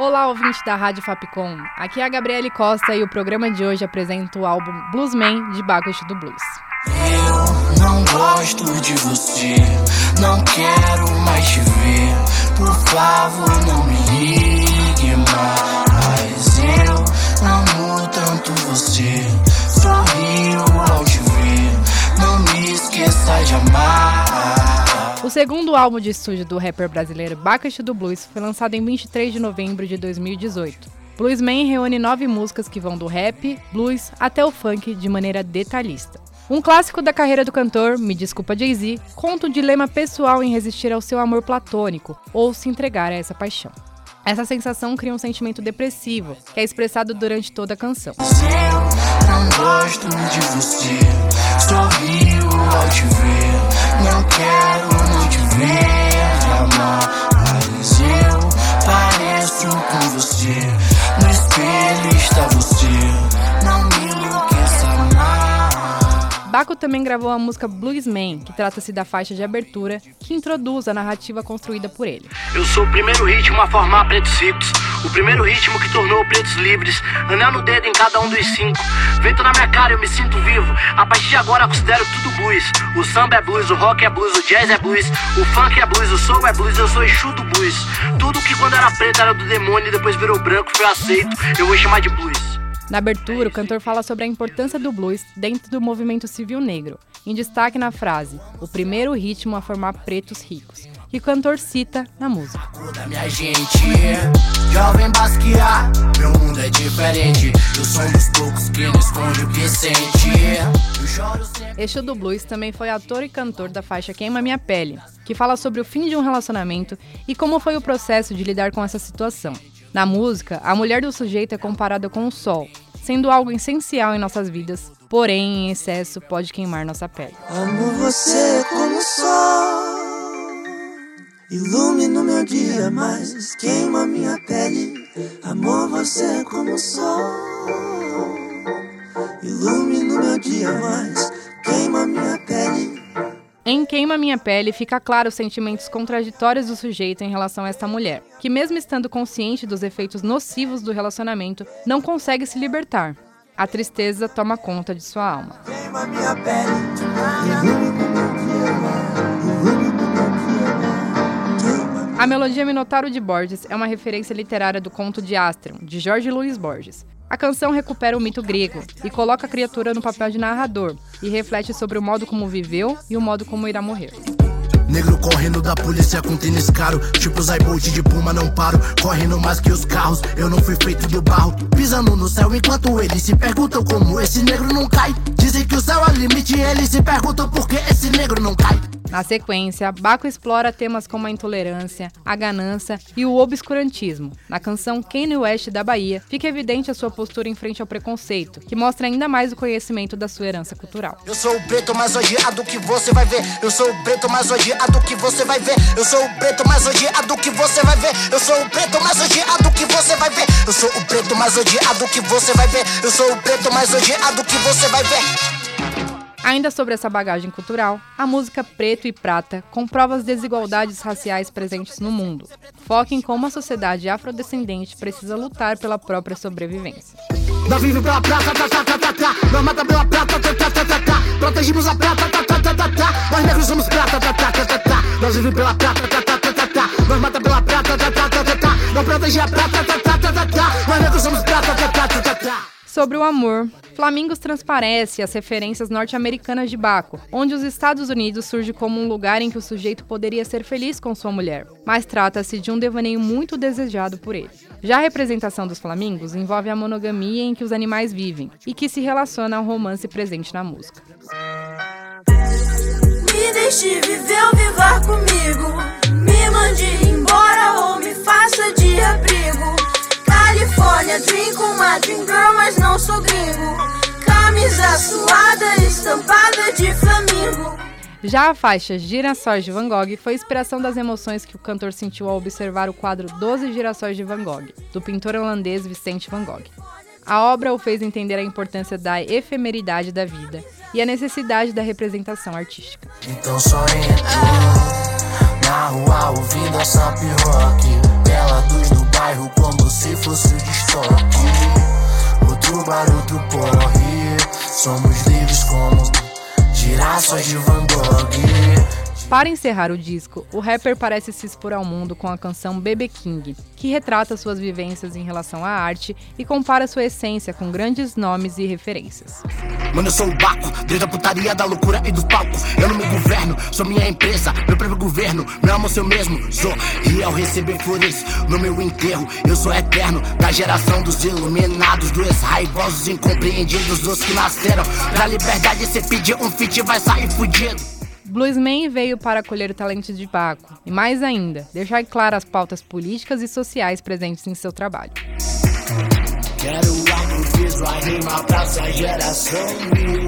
Olá, ouvinte da Rádio Fapcom. Aqui é a Gabriele Costa e o programa de hoje apresenta o álbum Bluesman de Bacchus do Blues. Eu não gosto de você, não quero mais te ver. Por favor, não me ligue mais. Eu amo tanto você, O segundo álbum de estúdio do rapper brasileiro Bacchus do Blues foi lançado em 23 de novembro de 2018. Bluesman reúne nove músicas que vão do rap, blues até o funk de maneira detalhista. Um clássico da carreira do cantor, Me Desculpa Jay-Z, conta o dilema pessoal em resistir ao seu amor platônico ou se entregar a essa paixão. Essa sensação cria um sentimento depressivo, que é expressado durante toda a canção. Não quero ver mas eu pareço com você. No espelho está você, não me enlouqueça mais. Baco também gravou a música Bluesman, que trata-se da faixa de abertura que introduz a narrativa construída por ele. Eu sou o primeiro ritmo a formar pretos. O primeiro ritmo que tornou pretos livres. Anel no dedo em cada um dos cinco. Vento na minha cara, eu me sinto vivo. A partir de agora considero tudo blues. O samba é blues, o rock é blues, o jazz é blues. O funk é blues, o soul é blues, eu sou Exu blues. Tudo que quando era preto era do demônio e depois virou branco foi aceito. Eu vou chamar de blues. Na abertura, o cantor fala sobre a importância do blues dentro do movimento civil negro, em destaque na frase: o primeiro ritmo a formar pretos ricos, que o cantor cita na música. Da minha gente, jovem basquear, meu mundo é diferente. Eu sou um dos poucos que não esconde o que sente. Sempre. Exu do Blues também foi ator e cantor da faixa Queima Minha Pele, que fala sobre o fim de um relacionamento e como foi o processo de lidar com essa situação. Na música, a mulher do sujeito é comparada com o sol, sendo algo essencial em nossas vidas, porém em excesso pode queimar nossa pele. Amo você como sol. Ilumina o meu dia, mas queima minha pele. Amor, você como sol. Ilumina o meu dia, mas queima minha pele. Em Queima Minha Pele fica claro os sentimentos contraditórios do sujeito em relação a esta mulher, que mesmo estando consciente dos efeitos nocivos do relacionamento, não consegue se libertar. A tristeza toma conta de sua alma. Queima minha pele. A melodia Minotauro de Borges é uma referência literária do conto de Astrium, de Jorge Luiz Borges. A canção recupera o mito grego e coloca a criatura no papel de narrador e reflete sobre o modo como viveu e o modo como irá morrer. Negro correndo da polícia com tênis caro. Tipo Zaibolt de Puma, não paro. Correndo mais que os carros. Eu não fui feito do barro. Pisando no céu enquanto eles se perguntam como esse negro não cai. Dizem que o céu é o limite. Eles se perguntam por que esse negro não cai. Na sequência, Baco explora temas como a intolerância, a ganância e o obscurantismo. Na canção Kanye West da Bahia, fica evidente a sua postura em frente ao preconceito, que mostra ainda mais o conhecimento da sua herança cultural. Eu sou o preto mais odiado que você vai ver. Eu sou o preto mais odiado que você vai ver. Eu sou o preto mais odiado que você vai ver. Eu sou o preto mais odiado que você vai ver. Eu sou o preto mais odiado que você vai ver. Eu sou o preto mais odiado que você vai ver. Ainda sobre essa bagagem cultural, a música Preto e Prata comprova as desigualdades raciais presentes no mundo. Foca em como a sociedade afrodescendente precisa lutar pela própria sobrevivência. Nós vivemos pela prata, tá, tá, tá, tá, tá. Tá, tá, tá, tá, tá. Tá, tá, tá, tá, tá. Tá, tá, tá, tá, tá. Tá, tá, tá, tá, tá. Tá, tá, tá, tá, tá. Nós protegemos a prata, tá, tá, tá, tá, tá. Nós negros somos prata, Sobre o amor, Flamingos transparece as referências norte-americanas de Baco, onde os Estados Unidos surge como um lugar em que o sujeito poderia ser feliz com sua mulher, mas trata-se de um devaneio muito desejado por ele. Já a representação dos flamingos envolve a monogamia em que os animais vivem e que se relaciona ao romance presente na música. Me deixe viver ou vivar comigo. Me suada estampada de flamingo. Já a faixa Girassóis de Van Gogh foi inspiração das emoções que o cantor sentiu ao observar o quadro 12 Girassóis de Van Gogh, do pintor holandês Vicente Van Gogh. A obra o fez entender a importância da efemeridade da vida e a necessidade da representação artística. Então só entro na rua ouvindo a Sap Rock. Bela luz no bairro como se fosse de estoque. Outro bar, outro porre. Somos livres como girassóis de Van Gogh. Para encerrar o disco, o rapper parece se expor ao mundo com a canção Bebe King, que retrata suas vivências em relação à arte e compara sua essência com grandes nomes e referências. Mano, eu sou o Baco, desde a putaria da loucura e do palco. Eu não sou minha empresa, meu próprio governo. Meu amor, seu mesmo, sou. Ao receber flores no meu enterro, eu sou eterno. Da geração dos iluminados, dos raivosos, incompreendidos, dos que nasceram. Pra liberdade, cê pedir um fit, vai sair fudido. Bluesman veio para acolher o talento de Baco e, mais ainda, deixar claras as pautas políticas e sociais presentes em seu trabalho. Quero algo viso, a rima pra essa geração.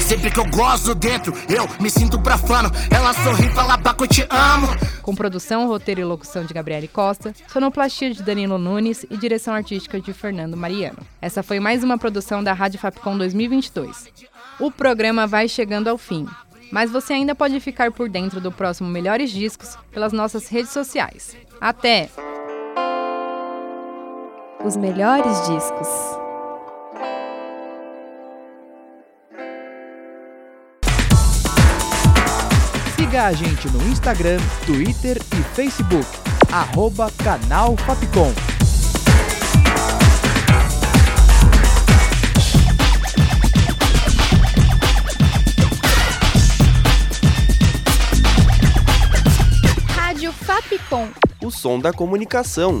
Sempre que eu gozo dentro, eu me sinto profano. Ela sorri fala, Baco, eu te amo. Com produção, roteiro e locução de Gabriele Costa, sonoplastia de Danilo Nunes e direção artística de Fernando Mariano. Essa foi mais uma produção da Rádio Fapcom 2022. O programa vai chegando ao fim, mas você ainda pode ficar por dentro do próximo Melhores Discos pelas nossas redes sociais. Até! Os melhores discos. Siga a gente no Instagram, Twitter e Facebook. Arroba Canal Fapcom. Rádio Fapcom. O som da comunicação.